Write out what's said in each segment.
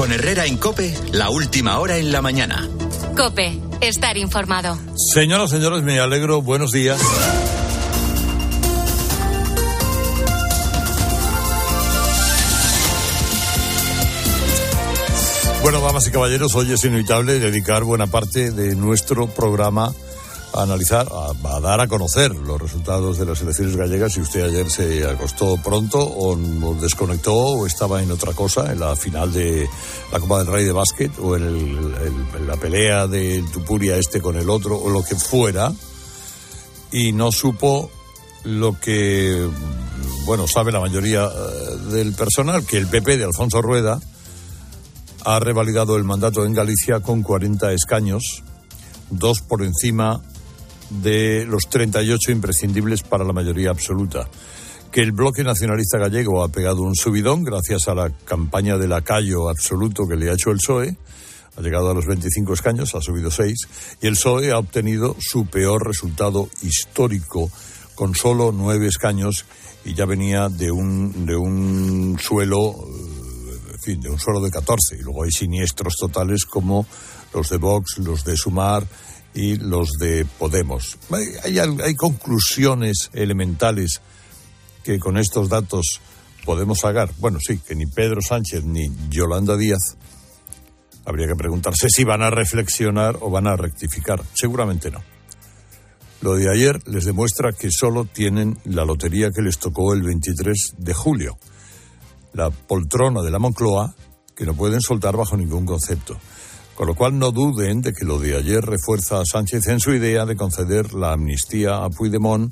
Con Herrera en Cope, la última hora en la mañana. Cope, estar informado. Señoras, señores, me alegro. Buenos días. Bueno, damas y caballeros, hoy es inevitable dedicar buena parte de nuestro programa a analizar, a, dar a conocer los resultados de las elecciones gallegas. Si usted ayer se acostó pronto o, desconectó o estaba en otra cosa, en la final de la Copa del Rey de Básquet o en, la pelea de Tupuria este con el otro o lo que fuera, y no supo lo que, bueno, sabe la mayoría eh, del personal, que el PP de Alfonso Rueda ha revalidado el mandato en Galicia con 40 escaños, dos por encima de los 38 imprescindibles para la mayoría absoluta. Que el bloque nacionalista gallego ha pegado un subidón gracias a la campaña de lacayo absoluto que le ha hecho el PSOE. Ha llegado a los 25 escaños, ha subido 6. Y el PSOE ha obtenido su peor resultado histórico con solo 9 escaños y ya venía de un, de un suelo, eh, de un suelo de 14. Y luego hay siniestros totales como los de Vox, los de Sumar y los de Podemos. Hay, hay, conclusiones elementales que con estos datos podemos sacar. Bueno, sí, que ni Pedro Sánchez ni Yolanda Díaz habría que preguntarse si van a reflexionar o van a rectificar. Seguramente no. Lo de ayer les demuestra que solo tienen la lotería que les tocó el 23 de julio, la poltrona de la Moncloa, que no pueden soltar bajo ningún concepto. Con lo cual no duden de que lo de ayer refuerza a Sánchez en su idea de conceder la amnistía a Puigdemont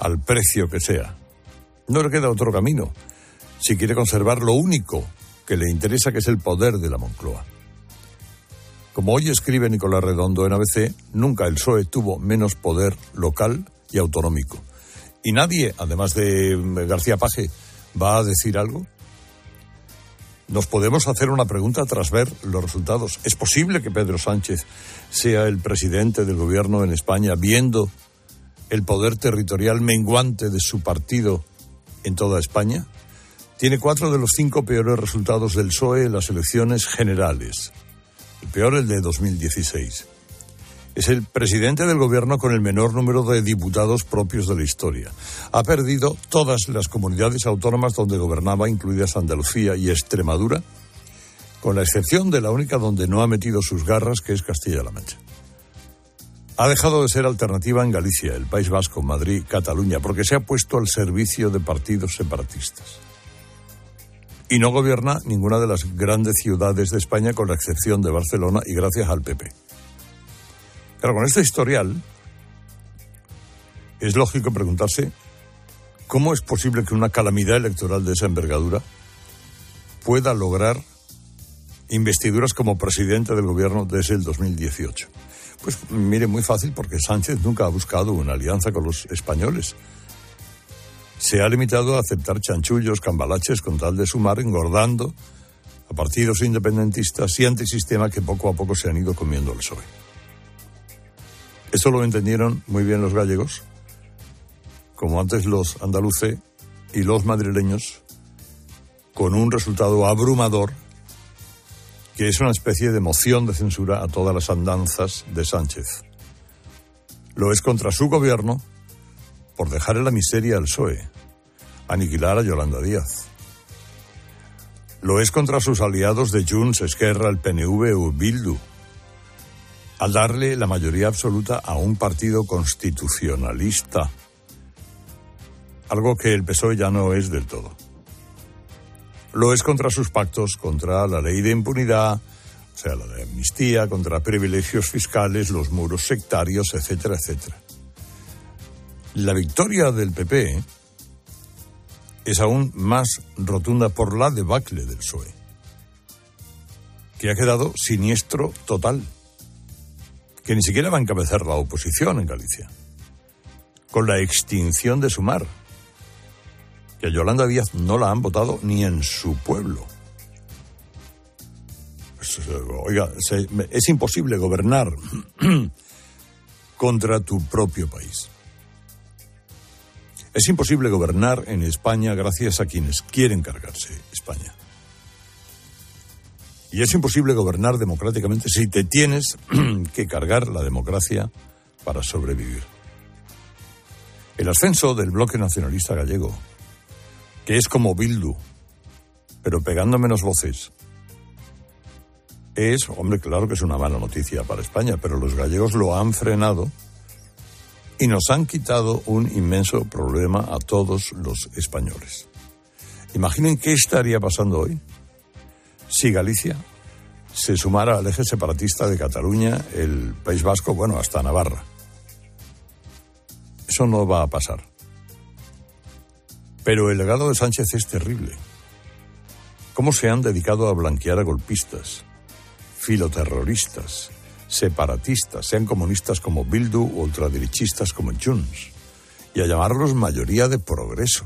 al precio que sea. No le queda otro camino si quiere conservar lo único que le interesa, que es el poder de la Moncloa. Como hoy escribe Nicolás Redondo en ABC, nunca el PSOE tuvo menos poder local y autonómico. Y nadie, además de García Paje, va a decir algo nos podemos hacer una pregunta tras ver los resultados. ¿Es posible que Pedro Sánchez sea el presidente del gobierno en España viendo el poder territorial menguante de su partido en toda España? Tiene cuatro de los cinco peores resultados del PSOE en las elecciones generales. El peor el de 2016 es el presidente del gobierno con el menor número de diputados propios de la historia. Ha perdido todas las comunidades autónomas donde gobernaba, incluidas Andalucía y Extremadura, con la excepción de la única donde no ha metido sus garras, que es Castilla-La Mancha. Ha dejado de ser alternativa en Galicia, el País Vasco, Madrid, Cataluña, porque se ha puesto al servicio de partidos separatistas. Y no gobierna ninguna de las grandes ciudades de España, con la excepción de Barcelona y gracias al PP. Pero con este historial, es lógico preguntarse cómo es posible que una calamidad electoral de esa envergadura pueda lograr investiduras como presidente del gobierno desde el 2018. Pues mire, muy fácil, porque Sánchez nunca ha buscado una alianza con los españoles. Se ha limitado a aceptar chanchullos, cambalaches con tal de sumar, engordando a partidos independentistas y antisistema que poco a poco se han ido comiendo el PSOE. Eso lo entendieron muy bien los gallegos, como antes los andaluces y los madrileños, con un resultado abrumador que es una especie de moción de censura a todas las andanzas de Sánchez. Lo es contra su gobierno por dejar en la miseria al PSOE, aniquilar a Yolanda Díaz. Lo es contra sus aliados de Junts, Esquerra, el PNV o Bildu, al darle la mayoría absoluta a un partido constitucionalista, algo que el PSOE ya no es del todo. Lo es contra sus pactos contra la ley de impunidad, o sea, la de amnistía, contra privilegios fiscales, los muros sectarios, etcétera, etcétera. La victoria del PP es aún más rotunda por la debacle del PSOE, que ha quedado siniestro total que ni siquiera va a encabezar la oposición en Galicia, con la extinción de Sumar, que a Yolanda Díaz no la han votado ni en su pueblo. Pues, oiga, es imposible gobernar contra tu propio país. Es imposible gobernar en España gracias a quienes quieren cargarse España. Y es imposible gobernar democráticamente si te tienes que cargar la democracia para sobrevivir. El ascenso del bloque nacionalista gallego, que es como Bildu, pero pegando menos voces, es, hombre, claro que es una mala noticia para España, pero los gallegos lo han frenado y nos han quitado un inmenso problema a todos los españoles. Imaginen qué estaría pasando hoy si Galicia se sumara al eje separatista de Cataluña, el País Vasco, bueno, hasta Navarra. Eso no va a pasar. Pero el legado de Sánchez es terrible. ¿Cómo se han dedicado a blanquear a golpistas, filoterroristas, separatistas, sean comunistas como Bildu o ultraderechistas como Junts, y a llamarlos mayoría de progreso?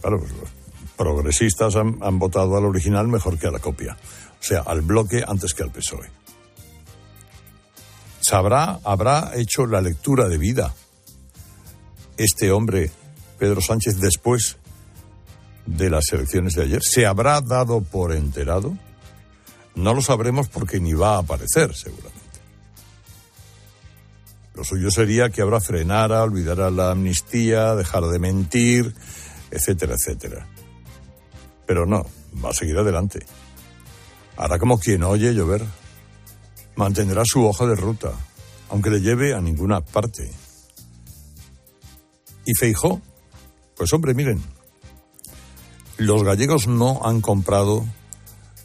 Claro, pues, progresistas han, votado al original mejor que a la copia, o sea, al bloque antes que al PSOE. ¿Sabrá, habrá hecho la lectura de vida este hombre, Pedro Sánchez, después de las elecciones de ayer? ¿Se habrá dado por enterado? No lo sabremos porque ni va a aparecer, seguramente. Lo suyo sería que ahora frenara, olvidara la amnistía, dejara de mentir, etcétera, etcétera. Pero no, va a seguir adelante. Hará como quien oye llover. Mantendrá su hoja de ruta, aunque le lleve a ninguna parte. ¿Y Feijó? Pues hombre, miren, los gallegos no han comprado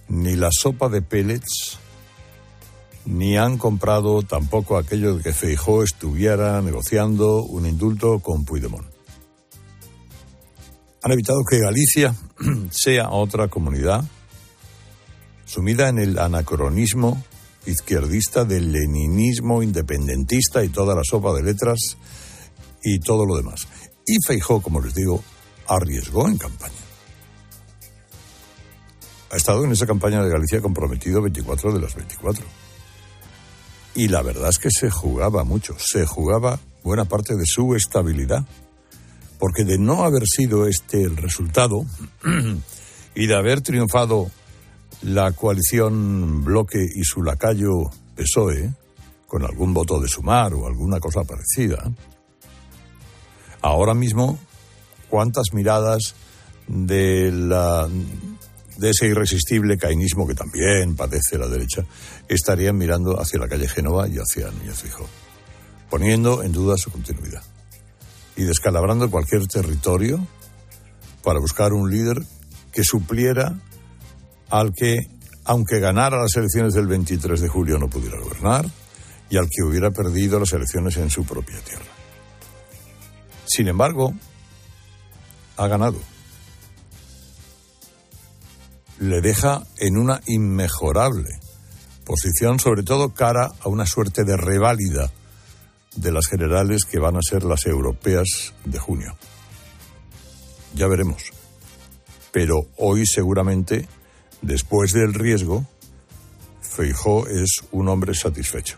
ni la sopa de pellets, ni han comprado tampoco aquello de que Feijó estuviera negociando un indulto con Puigdemont. Han evitado que Galicia sea otra comunidad sumida en el anacronismo izquierdista del leninismo independentista y toda la sopa de letras y todo lo demás. Y Feijó, como les digo, arriesgó en campaña. Ha estado en esa campaña de Galicia comprometido 24 de las 24. Y la verdad es que se jugaba mucho, se jugaba buena parte de su estabilidad. Porque de no haber sido este el resultado y de haber triunfado la coalición Bloque y su lacayo PSOE, con algún voto de sumar o alguna cosa parecida, ahora mismo, ¿cuántas miradas de, ese irresistible cainismo que también padece la derecha estarían mirando hacia la calle Génova y hacia Núñez Fijó, poniendo en duda su continuidad y descalabrando cualquier territorio para buscar un líder que supliera al que, aunque ganara las elecciones del 23 de julio, no pudiera gobernar y al que hubiera perdido las elecciones en su propia tierra. Sin embargo, ha ganado. Le deja en una inmejorable posición, sobre todo cara a una suerte de reválida de las generales que van a ser las europeas de junio. Ya veremos. Pero hoy seguramente después del riesgo, Feijó es un hombre satisfecho.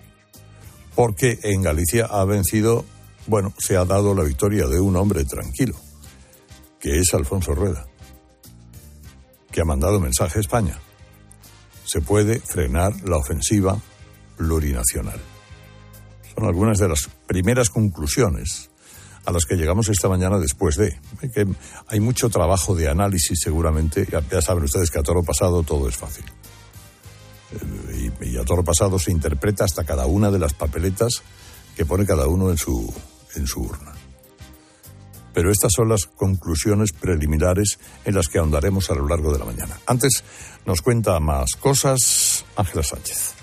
Porque en Galicia ha vencido, bueno, se ha dado la victoria de un hombre tranquilo, que es Alfonso Rueda, que ha mandado mensaje a España. Se puede frenar la ofensiva plurinacional. Son algunas de las primeras conclusiones a las que llegamos esta mañana después de. Que hay mucho trabajo de análisis seguramente. Ya, saben ustedes que a toro pasado todo es fácil. Eh, y, y, a toro pasado se interpreta hasta cada una de las papeletas que pone cada uno en su, en su urna. Pero estas son las conclusiones preliminares en las que ahondaremos a lo largo de la mañana. Antes nos cuenta más cosas Ángela Sánchez.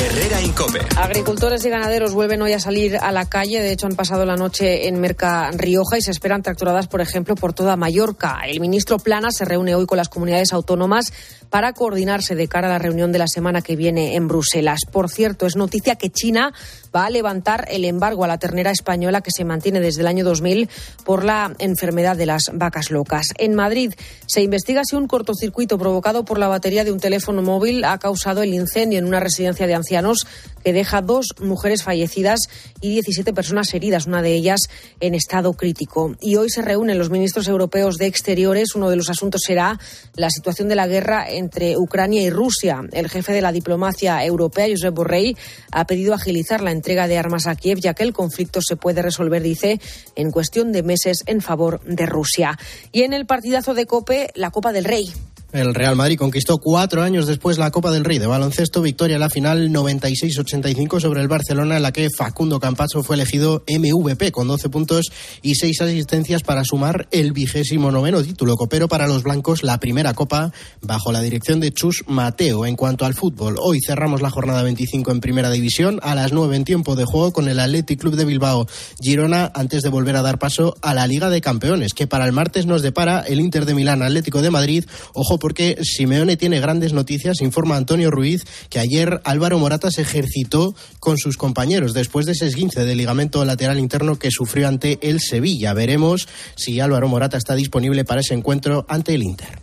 Herrera Incope. Agricultores y ganaderos vuelven hoy a salir a la calle. De hecho, han pasado la noche en Merca Rioja y se esperan tracturadas, por ejemplo, por toda Mallorca. El ministro Plana se reúne hoy con las comunidades autónomas para coordinarse de cara a la reunión de la semana que viene en Bruselas. Por cierto, es noticia que China va a levantar el embargo a la ternera española que se mantiene desde el año 2000 por la enfermedad de las vacas locas. En Madrid se investiga si un cortocircuito provocado por la batería de un teléfono móvil ha causado el incendio en una residencia de ancianos que deja dos mujeres fallecidas y 17 personas heridas, una de ellas en estado crítico. Y hoy se reúnen los ministros europeos de Exteriores. Uno de los asuntos será la situación de la guerra entre Ucrania y Rusia. El jefe de la diplomacia europea, Josep Borrell, ha pedido agilizar la entrega de armas a Kiev, ya que el conflicto se puede resolver, dice, en cuestión de meses en favor de Rusia. Y en el partidazo de COPE, la Copa del Rey. El Real Madrid conquistó cuatro años después la Copa del Rey de baloncesto, victoria en la final 96-85 sobre el Barcelona, en la que Facundo Campacho fue elegido MVP con 12 puntos y seis asistencias para sumar el vigésimo noveno título copero para los blancos, la primera Copa bajo la dirección de Chus Mateo. En cuanto al fútbol, hoy cerramos la jornada 25 en Primera División a las 9 en tiempo de juego con el Athletic Club de Bilbao Girona antes de volver a dar paso a la Liga de Campeones, que para el martes nos depara el Inter de Milán Atlético de Madrid. Ojo porque Simeone tiene grandes noticias. Informa Antonio Ruiz que ayer Álvaro Morata se ejercitó con sus compañeros después de ese esguince de ligamento lateral interno que sufrió ante el Sevilla. Veremos si Álvaro Morata está disponible para ese encuentro ante el Inter.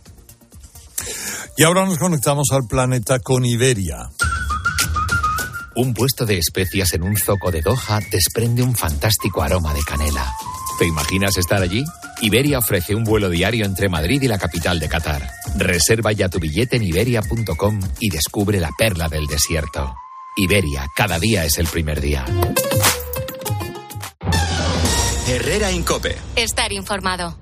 Y ahora nos conectamos al planeta con Iberia. Un puesto de especias en un zoco de Doha desprende un fantástico aroma de canela. ¿Te imaginas estar allí? Iberia ofrece un vuelo diario entre Madrid y la capital de Qatar. Reserva ya tu billete en iberia.com y descubre la perla del desierto. Iberia, cada día es el primer día. Herrera Incope. Estar informado.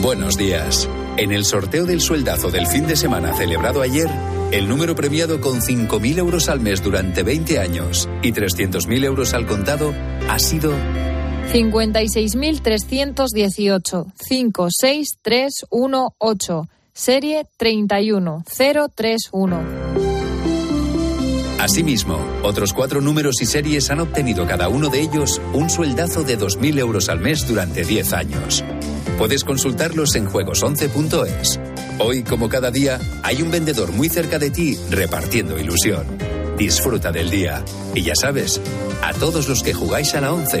Buenos días. En el sorteo del sueldazo del fin de semana celebrado ayer, el número premiado con 5.000 euros al mes durante 20 años y 300.000 euros al contado ha sido 56.318 56318 serie 31031. Asimismo, otros cuatro números y series han obtenido cada uno de ellos un sueldazo de 2.000 euros al mes durante 10 años. Puedes consultarlos en juegos11.es. Hoy, como cada día, hay un vendedor muy cerca de ti repartiendo ilusión. Disfruta del día. Y ya sabes, a todos los que jugáis a la 11,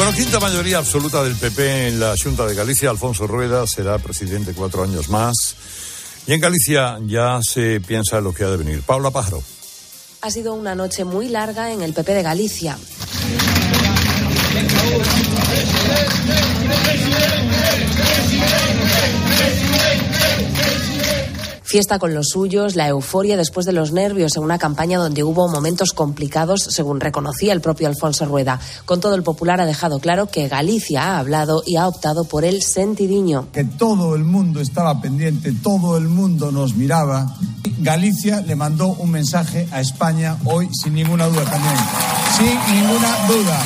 Bueno, quinta mayoría absoluta del PP en la Junta de Galicia. Alfonso Rueda será presidente cuatro años más. Y en Galicia ya se piensa en lo que ha de venir. Paula Pájaro. Ha sido una noche muy larga en el PP de Galicia. Fiesta con los suyos, la euforia después de los nervios en una campaña donde hubo momentos complicados, según reconocía el propio Alfonso Rueda. Con todo, el Popular ha dejado claro que Galicia ha hablado y ha optado por el sentidiño. Que todo el mundo estaba pendiente, todo el mundo nos miraba. Galicia le mandó un mensaje a España hoy sin ninguna duda también. Sin ninguna duda.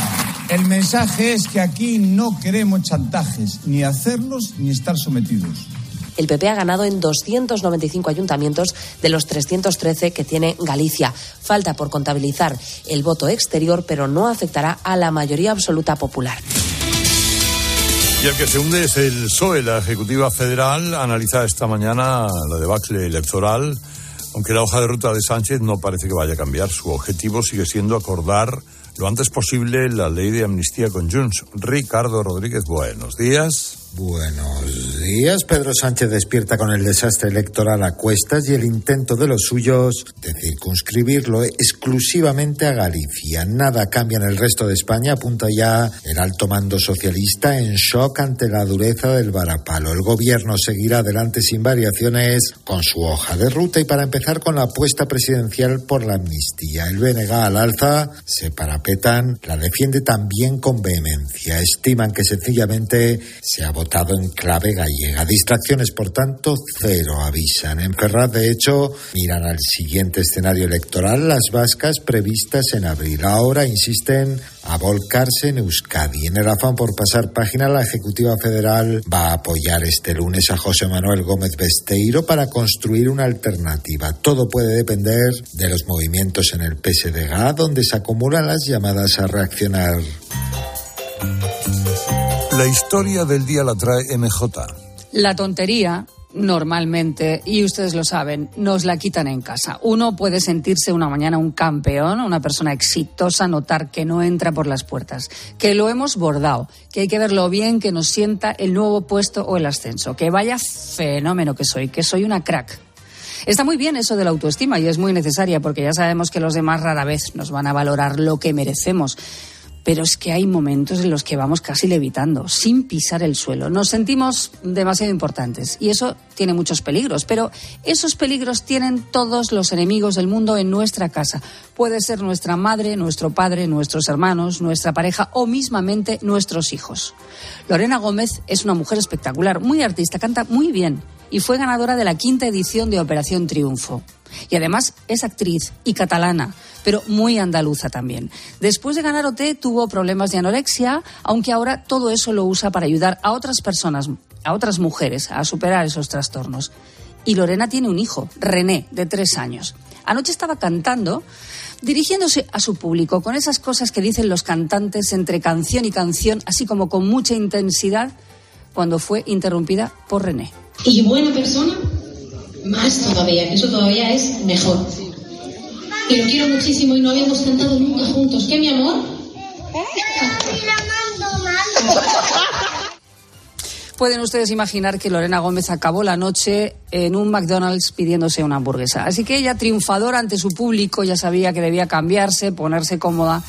El mensaje es que aquí no queremos chantajes, ni hacerlos ni estar sometidos el PP ha ganado en 295 ayuntamientos de los 313 que tiene Galicia. Falta por contabilizar el voto exterior, pero no afectará a la mayoría absoluta popular. Y el que se hunde es el PSOE. La Ejecutiva Federal analiza esta mañana la debacle electoral, aunque la hoja de ruta de Sánchez no parece que vaya a cambiar. Su objetivo sigue siendo acordar lo antes posible la ley de amnistía con Junts. Ricardo Rodríguez, buenos días. Buenos días. Pedro Sánchez despierta con el desastre electoral a cuestas y el intento de los suyos de circunscribirlo exclusivamente a Galicia. Nada cambia en el resto de España, apunta ya el alto mando socialista en shock ante la dureza del varapalo. El gobierno seguirá adelante sin variaciones con su hoja de ruta y para empezar con la apuesta presidencial por la amnistía. El BNG al alza se parapetan, la defiende también con vehemencia. Estiman que sencillamente se ha votado en clave gallega. Distracciones, por tanto, cero avisan. En Ferraz, de hecho, miran al siguiente escenario electoral, las vascas previstas en abril. Ahora insisten a volcarse en Euskadi. En el afán por pasar página, la Ejecutiva Federal va a apoyar este lunes a José Manuel Gómez Besteiro para construir una alternativa. Todo puede depender de los movimientos en el PSDG, donde se acumulan las llamadas a reaccionar. La historia del día la trae MJ. La tontería normalmente, y ustedes lo saben, nos la quitan en casa. Uno puede sentirse una mañana un campeón, una persona exitosa, notar que no entra por las puertas, que lo hemos bordado, que hay que ver lo bien que nos sienta el nuevo puesto o el ascenso, que vaya fenómeno que soy, que soy una crack. Está muy bien eso de la autoestima y es muy necesaria porque ya sabemos que los demás rara vez nos van a valorar lo que merecemos pero es que hay momentos en los que vamos casi levitando, sin pisar el suelo. Nos sentimos demasiado importantes y eso tiene muchos peligros, pero esos peligros tienen todos los enemigos del mundo en nuestra casa. Puede ser nuestra madre, nuestro padre, nuestros hermanos, nuestra pareja o mismamente nuestros hijos. Lorena Gómez es una mujer espectacular, muy artista, canta muy bien y fue ganadora de la quinta edición de Operación Triunfo. Y además es actriz y catalana, pero muy andaluza también. Después de ganar OT tuvo problemas de anorexia, aunque ahora todo eso lo usa para ayudar a otras personas, a otras mujeres, a superar esos trastornos. Y Lorena tiene un hijo, René, de tres años. Anoche estaba cantando, dirigiéndose a su público, con esas cosas que dicen los cantantes entre canción y canción, así como con mucha intensidad, cuando fue interrumpida por René. Y buena persona, más todavía, eso todavía es mejor. Y lo quiero muchísimo y no habíamos cantado nunca juntos. ¿Qué, mi amor? Pueden ustedes imaginar que Lorena Gómez acabó la noche en un McDonald's pidiéndose una hamburguesa. Así que ella, triunfadora ante su público, ya sabía que debía cambiarse, ponerse cómoda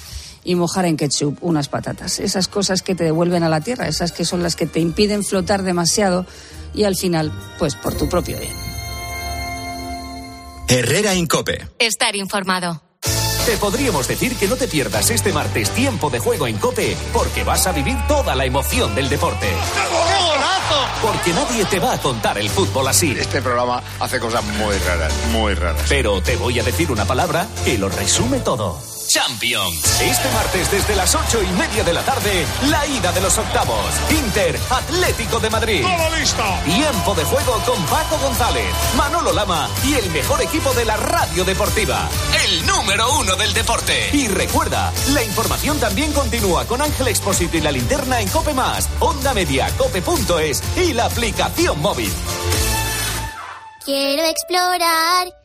y mojar en ketchup unas patatas. Esas cosas que te devuelven a la tierra, esas que son las que te impiden flotar demasiado y al final, pues por tu propio bien. Herrera Incope. Estar informado. Te podríamos decir que no te pierdas este martes tiempo de juego en Cope, porque vas a vivir toda la emoción del deporte. Porque nadie te va a contar el fútbol así. Este programa hace cosas muy raras, muy raras. Pero te voy a decir una palabra que lo resume todo. Champions. Este martes desde las ocho y media de la tarde, la ida de los octavos. Inter Atlético de Madrid. ¡Todo listo! Tiempo de juego con Paco González, Manolo Lama y el mejor equipo de la radio deportiva. El número uno del deporte. Y recuerda, la información también continúa con Ángel Expósito y la linterna en Cope Más, Onda Media, Cope.es y la aplicación móvil. Quiero explorar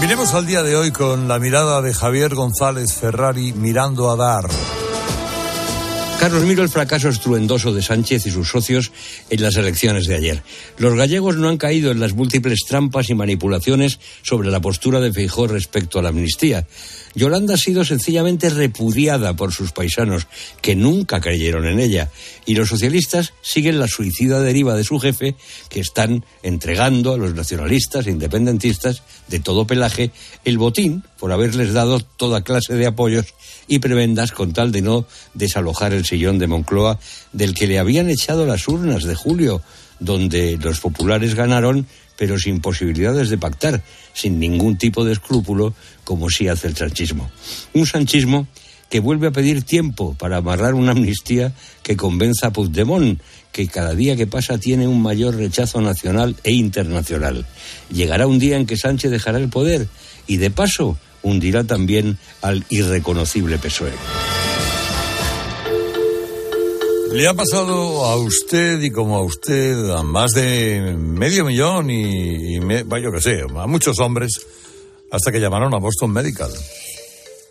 Miremos al día de hoy con la mirada de Javier González Ferrari mirando a dar. Carlos, miro el fracaso estruendoso de Sánchez y sus socios en las elecciones de ayer. Los gallegos no han caído en las múltiples trampas y manipulaciones sobre la postura de Feijó respecto a la amnistía. Yolanda ha sido sencillamente repudiada por sus paisanos, que nunca creyeron en ella, y los socialistas siguen la suicida deriva de su jefe, que están entregando a los nacionalistas e independentistas de todo pelaje el botín por haberles dado toda clase de apoyos y prebendas con tal de no desalojar el sillón de Moncloa del que le habían echado las urnas de julio, donde los populares ganaron pero sin posibilidades de pactar, sin ningún tipo de escrúpulo, como sí hace el sanchismo. Un sanchismo que vuelve a pedir tiempo para amarrar una amnistía que convenza a Puigdemont, que cada día que pasa tiene un mayor rechazo nacional e internacional. Llegará un día en que Sánchez dejará el poder y, de paso, hundirá también al irreconocible PSOE. Le ha pasado a usted y como a usted a más de medio millón y, y me, yo que sé, a muchos hombres hasta que llamaron a Boston Medical.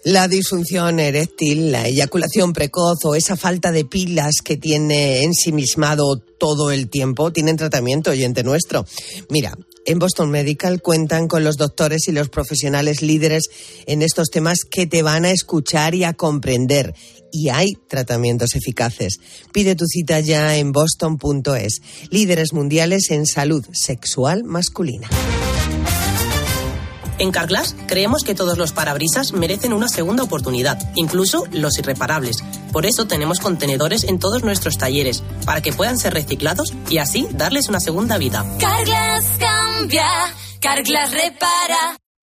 La disfunción eréctil, la eyaculación precoz o esa falta de pilas que tiene ensimismado todo el tiempo tienen tratamiento, oyente nuestro. Mira, en Boston Medical cuentan con los doctores y los profesionales líderes en estos temas que te van a escuchar y a comprender. Y hay tratamientos eficaces. Pide tu cita ya en boston.es. Líderes mundiales en salud sexual masculina. En Carglass creemos que todos los parabrisas merecen una segunda oportunidad, incluso los irreparables. Por eso tenemos contenedores en todos nuestros talleres, para que puedan ser reciclados y así darles una segunda vida. Carglass cambia, Carglass repara.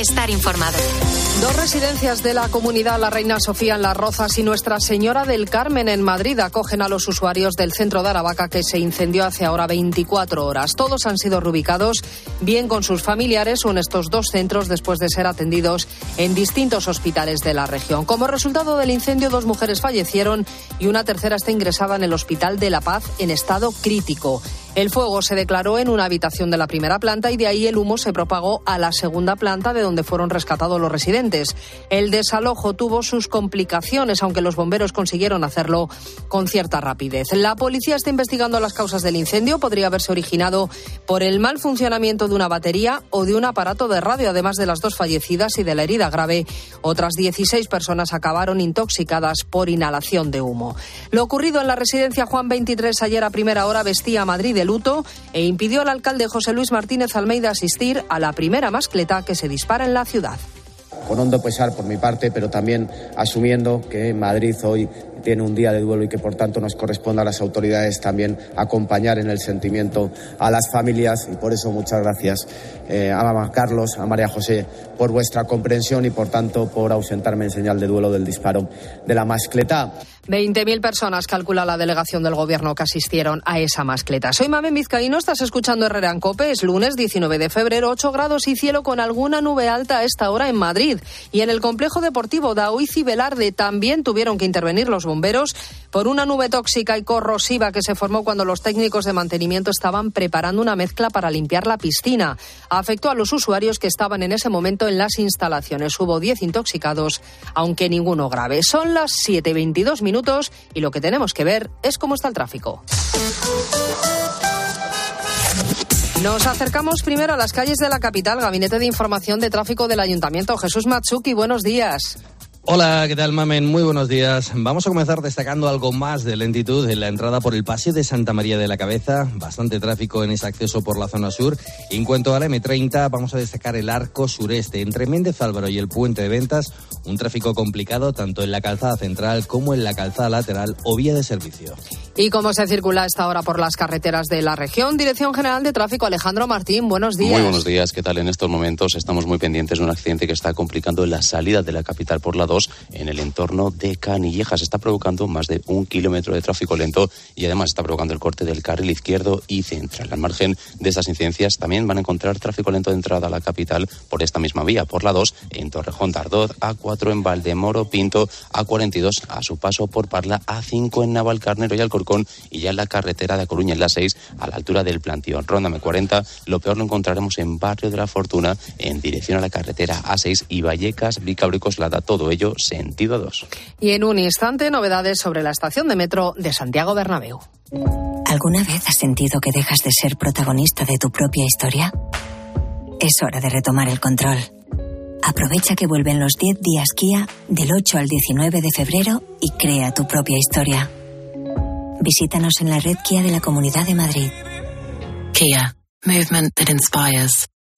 Estar informado. Dos residencias de la comunidad La Reina Sofía en Las Rozas y Nuestra Señora del Carmen en Madrid acogen a los usuarios del centro de Aravaca que se incendió hace ahora 24 horas. Todos han sido reubicados bien con sus familiares o en estos dos centros después de ser atendidos en distintos hospitales de la región. Como resultado del incendio, dos mujeres fallecieron y una tercera está ingresada en el Hospital de La Paz en estado crítico. El fuego se declaró en una habitación de la primera planta y de ahí el humo se propagó a la segunda planta de donde fueron rescatados los residentes. El desalojo tuvo sus complicaciones, aunque los bomberos consiguieron hacerlo con cierta rapidez. La policía está investigando las causas del incendio. Podría haberse originado por el mal funcionamiento de una batería o de un aparato de radio, además de las dos fallecidas y de la herida grave. Otras 16 personas acabaron intoxicadas por inhalación de humo. Lo ocurrido en la residencia Juan 23 ayer a primera hora vestía a Madrid de luto e impidió al alcalde José Luis Martínez Almeida asistir a la primera mascleta que se dispara en la ciudad. Con hondo pesar por mi parte, pero también asumiendo que Madrid hoy tiene un día de duelo y que por tanto nos corresponde a las autoridades también acompañar en el sentimiento a las familias y por eso muchas gracias eh, a Carlos, a María José por vuestra comprensión y por tanto por ausentarme en señal de duelo del disparo de la mascleta. 20.000 personas calcula la delegación del gobierno que asistieron a esa mascleta. Soy Mame Vizcaíno, estás escuchando Herrera en Cope. Es lunes 19 de febrero, 8 grados y cielo con alguna nube alta a esta hora en Madrid. Y en el complejo deportivo Daoiz y Velarde también tuvieron que intervenir los bomberos por una nube tóxica y corrosiva que se formó cuando los técnicos de mantenimiento estaban preparando una mezcla para limpiar la piscina. Afectó a los usuarios que estaban en ese momento en las instalaciones. Hubo 10 intoxicados, aunque ninguno grave. Son las 7.22 minutos y lo que tenemos que ver es cómo está el tráfico. Nos acercamos primero a las calles de la capital, Gabinete de Información de Tráfico del Ayuntamiento. Jesús Matsuki, buenos días. Hola, ¿qué tal, Mamen? Muy buenos días. Vamos a comenzar destacando algo más de lentitud en la entrada por el Paseo de Santa María de la Cabeza. Bastante tráfico en ese acceso por la zona sur. En cuanto a la M30, vamos a destacar el arco sureste entre Méndez Álvaro y el puente de ventas. Un tráfico complicado tanto en la calzada central como en la calzada lateral o vía de servicio. ¿Y cómo se circula esta hora por las carreteras de la región? Dirección General de Tráfico, Alejandro Martín, buenos días. Muy buenos días, ¿qué tal? En estos momentos estamos muy pendientes de un accidente que está complicando la salida de la capital por la 2 en el entorno de Canillejas. Está provocando más de un kilómetro de tráfico lento y además está provocando el corte del carril izquierdo y central. Al margen de estas incidencias también van a encontrar tráfico lento de entrada a la capital por esta misma vía, por la 2 en Torrejón Tardot, A4 en Valdemoro Pinto, A42 a su paso por Parla, A5 en Navalcarnero y Alcorcón y ya en la carretera de Coruña en la 6 a la altura del Plantío. Ronda M40, lo peor lo encontraremos en Barrio de la Fortuna en dirección a la carretera A6 y Vallecas, Vicabricos Lada, todo ello sentido 2. Y en un instante, novedades sobre la estación de metro de Santiago Bernabéu. ¿Alguna vez has sentido que dejas de ser protagonista de tu propia historia? Es hora de retomar el control. Aprovecha que vuelven los 10 días Kia del 8 al 19 de febrero y crea tu propia historia. Visítanos en la red Kia de la Comunidad de Madrid. Kia, movement that inspires.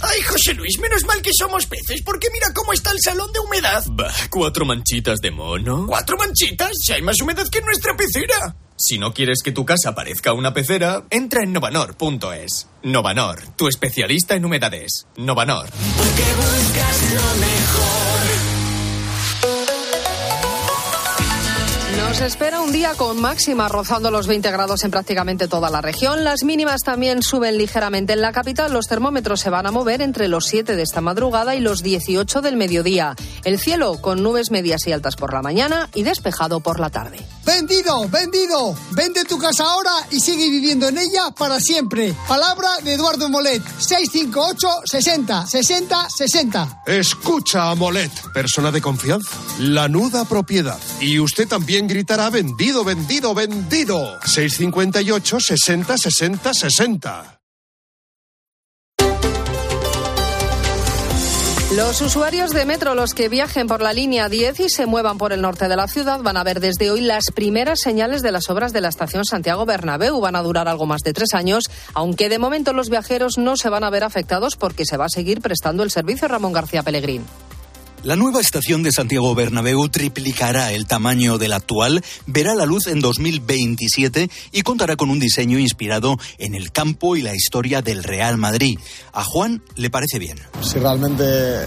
Ay, José Luis, menos mal que somos peces, porque mira cómo está el salón de humedad. Bah, cuatro manchitas de mono. ¿Cuatro manchitas? Si hay más humedad que en nuestra pecera. Si no quieres que tu casa parezca una pecera, entra en novanor.es. Novanor, tu especialista en humedades. Novanor. Porque buscas lo mejor. Nos espera un día con máxima rozando los 20 grados en prácticamente toda la región. Las mínimas también suben ligeramente en la capital. Los termómetros se van a mover entre los 7 de esta madrugada y los 18 del mediodía. El cielo con nubes medias y altas por la mañana y despejado por la tarde. Vendido, vendido. Vende tu casa ahora y sigue viviendo en ella para siempre. Palabra de Eduardo Molet. 658 60 60 60. Escucha a Molet, persona de confianza. La nuda propiedad. Y usted también gritará vendido, vendido, vendido. 658 60 60 60. Los usuarios de metro, los que viajen por la línea 10 y se muevan por el norte de la ciudad, van a ver desde hoy las primeras señales de las obras de la estación Santiago Bernabéu. Van a durar algo más de tres años, aunque de momento los viajeros no se van a ver afectados porque se va a seguir prestando el servicio Ramón García Pellegrín. La nueva estación de Santiago Bernabéu triplicará el tamaño de la actual, verá la luz en 2027 y contará con un diseño inspirado en el campo y la historia del Real Madrid. A Juan le parece bien. Si realmente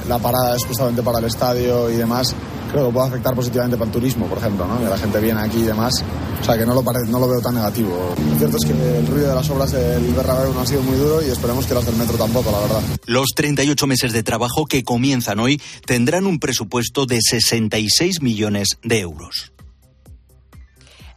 la parada es justamente para el estadio y demás, creo que puede afectar positivamente para el turismo, por ejemplo, ¿no? que la gente viene aquí y demás. O sea, que no lo, pare- no lo veo tan negativo. Lo cierto es que el ruido de las obras del Bernabéu no ha sido muy duro y esperemos que las del metro tampoco, la verdad. Los 38 meses de trabajo que comienzan hoy tendrán un presupuesto de 66 millones de euros.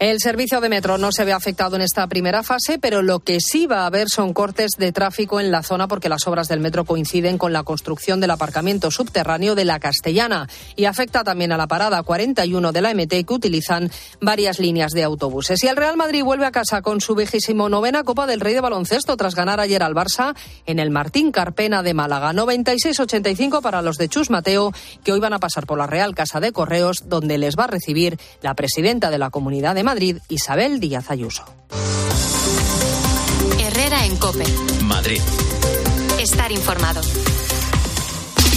El servicio de metro no se ve afectado en esta primera fase, pero lo que sí va a haber son cortes de tráfico en la zona porque las obras del metro coinciden con la construcción del aparcamiento subterráneo de la Castellana y afecta también a la parada 41 de la MT que utilizan varias líneas de autobuses. Y el Real Madrid vuelve a casa con su vigésimo novena Copa del Rey de Baloncesto tras ganar ayer al Barça en el Martín Carpena de Málaga. 96-85 para los de Chus Mateo que hoy van a pasar por la Real Casa de Correos donde les va a recibir la presidenta de la Comunidad de Madrid, Isabel Díaz Ayuso. Herrera en Cope. Madrid. Estar informado.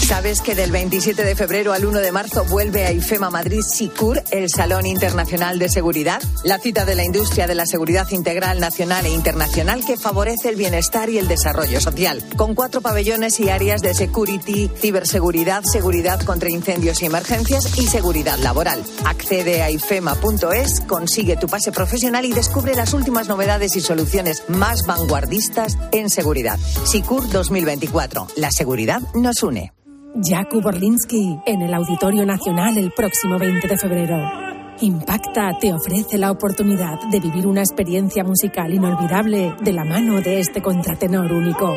¿Sabes que del 27 de febrero al 1 de marzo vuelve a IFEMA Madrid SICUR, el Salón Internacional de Seguridad? La cita de la industria de la seguridad integral nacional e internacional que favorece el bienestar y el desarrollo social. Con cuatro pabellones y áreas de security, ciberseguridad, seguridad contra incendios y emergencias y seguridad laboral. Accede a ifema.es, consigue tu pase profesional y descubre las últimas novedades y soluciones más vanguardistas en seguridad. SICUR 2024. La seguridad nos une. Jakub Orlinsky en el Auditorio Nacional el próximo 20 de febrero. Impacta te ofrece la oportunidad de vivir una experiencia musical inolvidable de la mano de este contratenor único.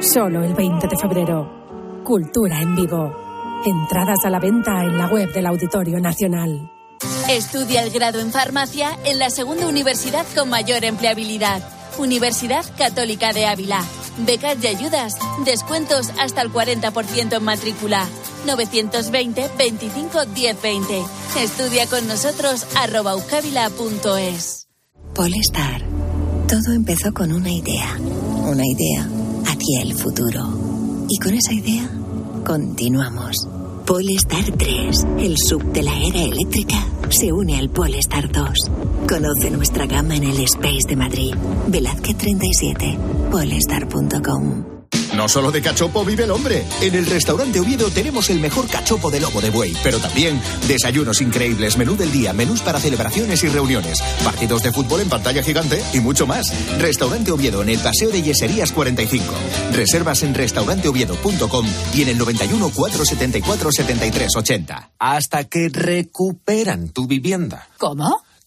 Solo el 20 de febrero. Cultura en vivo. Entradas a la venta en la web del Auditorio Nacional. Estudia el grado en farmacia en la segunda universidad con mayor empleabilidad. Universidad Católica de Ávila. Becas y ayudas. Descuentos hasta el 40% en matrícula. 920 25 1020. Estudia con nosotros arroba. Polestar. Todo empezó con una idea. Una idea hacia el futuro. Y con esa idea continuamos. Polestar 3, el sub de la era eléctrica, se une al Polestar 2. Conoce nuestra gama en el Space de Madrid. Velázquez 37, polestar.com. No solo de cachopo vive el hombre. En el restaurante Oviedo tenemos el mejor cachopo de lobo de buey, pero también desayunos increíbles, menú del día, menús para celebraciones y reuniones, partidos de fútbol en pantalla gigante y mucho más. Restaurante Oviedo en el Paseo de Yeserías 45. Reservas en restauranteoviedo.com y en el 91 474 73 80. Hasta que recuperan tu vivienda. ¿Cómo?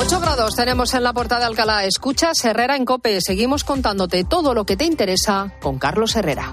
8 grados tenemos en la puerta de Alcalá. Escuchas Herrera en Cope. Seguimos contándote todo lo que te interesa con Carlos Herrera.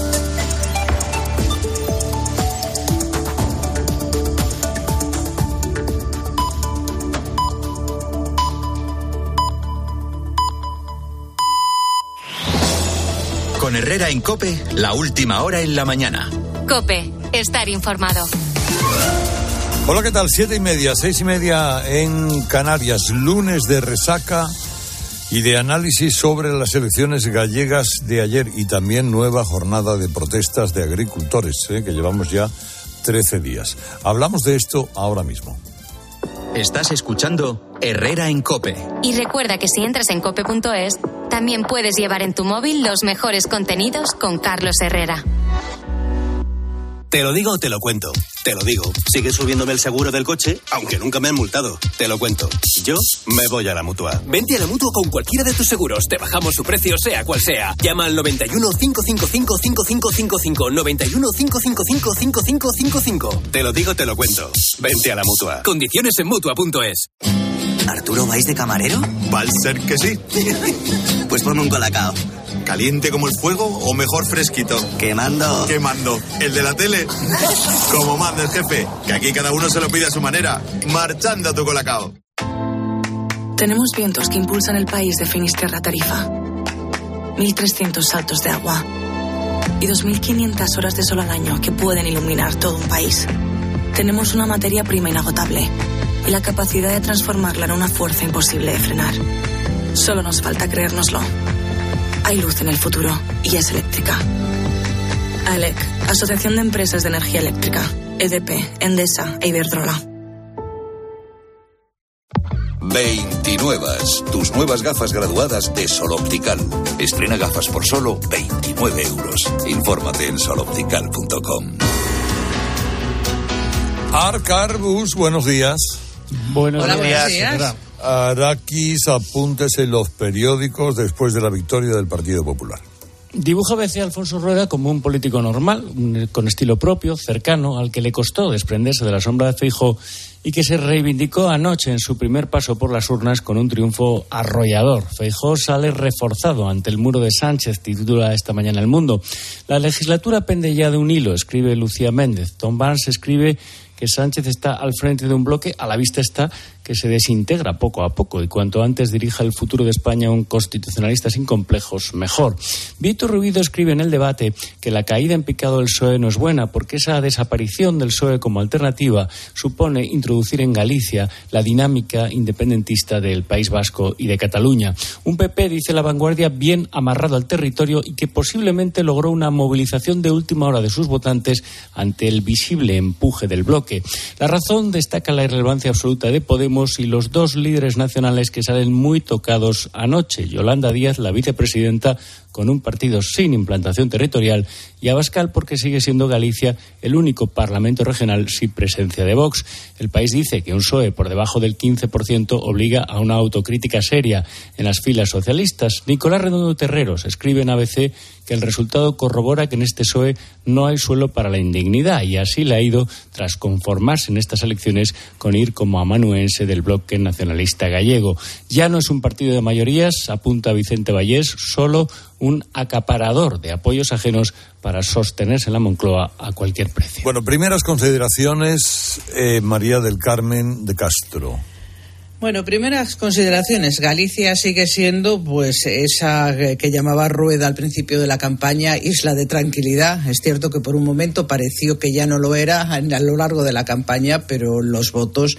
Con Herrera en Cope, la última hora en la mañana. Cope, estar informado. Hola, ¿qué tal? Siete y media, seis y media en Canarias, lunes de resaca y de análisis sobre las elecciones gallegas de ayer y también nueva jornada de protestas de agricultores, ¿eh? que llevamos ya 13 días. Hablamos de esto ahora mismo. Estás escuchando Herrera en Cope. Y recuerda que si entras en cope.es, también puedes llevar en tu móvil los mejores contenidos con Carlos Herrera. Te lo digo o te lo cuento. Te lo digo. Sigue subiéndome el seguro del coche, aunque nunca me han multado. Te lo cuento. Yo me voy a la mutua. Vente a la mutua con cualquiera de tus seguros. Te bajamos su precio, sea cual sea. Llama al 91 555 5555. 91 555 5555. Te lo digo, te lo cuento. Vente a la mutua. Condiciones en mutua.es. ¿Arturo vais de camarero? Va a ser que sí. pues ponme un colacao. ¿Caliente como el fuego o mejor fresquito? Quemando. Quemando. ¿El de la tele? como manda el jefe, que aquí cada uno se lo pide a su manera. Marchando a tu colacao. Tenemos vientos que impulsan el país de Finisterra a Tarifa. 1.300 saltos de agua. Y 2.500 horas de sol al año que pueden iluminar todo un país. Tenemos una materia prima inagotable y la capacidad de transformarla en una fuerza imposible de frenar. Solo nos falta creérnoslo. Hay luz en el futuro y es eléctrica. ALEC, Asociación de Empresas de Energía Eléctrica. EDP, Endesa e Iberdrola. 29. Tus nuevas gafas graduadas de Sol Optical. Estrena gafas por solo 29 euros. Infórmate en soloptical.com. Arcarbus, buenos días. Buenos Hola, días. buenos días. Araquis, apuntes en los periódicos después de la victoria del Partido Popular. Dibuja a veces Alfonso Rueda como un político normal, con estilo propio, cercano, al que le costó desprenderse de la sombra de Feijóo y que se reivindicó anoche en su primer paso por las urnas con un triunfo arrollador. Feijóo sale reforzado ante el muro de Sánchez, titula esta mañana El Mundo. La legislatura pende ya de un hilo, escribe Lucía Méndez. Tom Barnes escribe que Sánchez está al frente de un bloque, a la vista está que se desintegra poco a poco y cuanto antes dirija el futuro de España un constitucionalista sin complejos, mejor. Víctor Rubido escribe en el debate que la caída en picado del PSOE no es buena porque esa desaparición del PSOE como alternativa supone introducir en Galicia la dinámica independentista del País Vasco y de Cataluña. Un PP, dice la vanguardia, bien amarrado al territorio y que posiblemente logró una movilización de última hora de sus votantes ante el visible empuje del bloque. La razón destaca la irrelevancia absoluta de Podemos y los dos líderes nacionales que salen muy tocados anoche. Yolanda Díaz, la vicepresidenta, con un partido sin implantación territorial, y Abascal porque sigue siendo Galicia el único parlamento regional sin presencia de Vox. El país dice que un PSOE por debajo del 15% obliga a una autocrítica seria en las filas socialistas. Nicolás Redondo Terreros escribe en ABC que el resultado corrobora que en este PSOE no hay suelo para la indignidad y así le ha ido tras conformarse en estas elecciones con ir como amanuense del bloque nacionalista gallego. Ya no es un partido de mayorías, apunta Vicente Vallés, solo un acaparador de apoyos ajenos para sostenerse en la Moncloa a cualquier precio. Bueno, primeras consideraciones, eh, María del Carmen de Castro. Bueno, primeras consideraciones. Galicia sigue siendo, pues, esa que llamaba Rueda al principio de la campaña, isla de tranquilidad. Es cierto que por un momento pareció que ya no lo era a lo largo de la campaña, pero los votos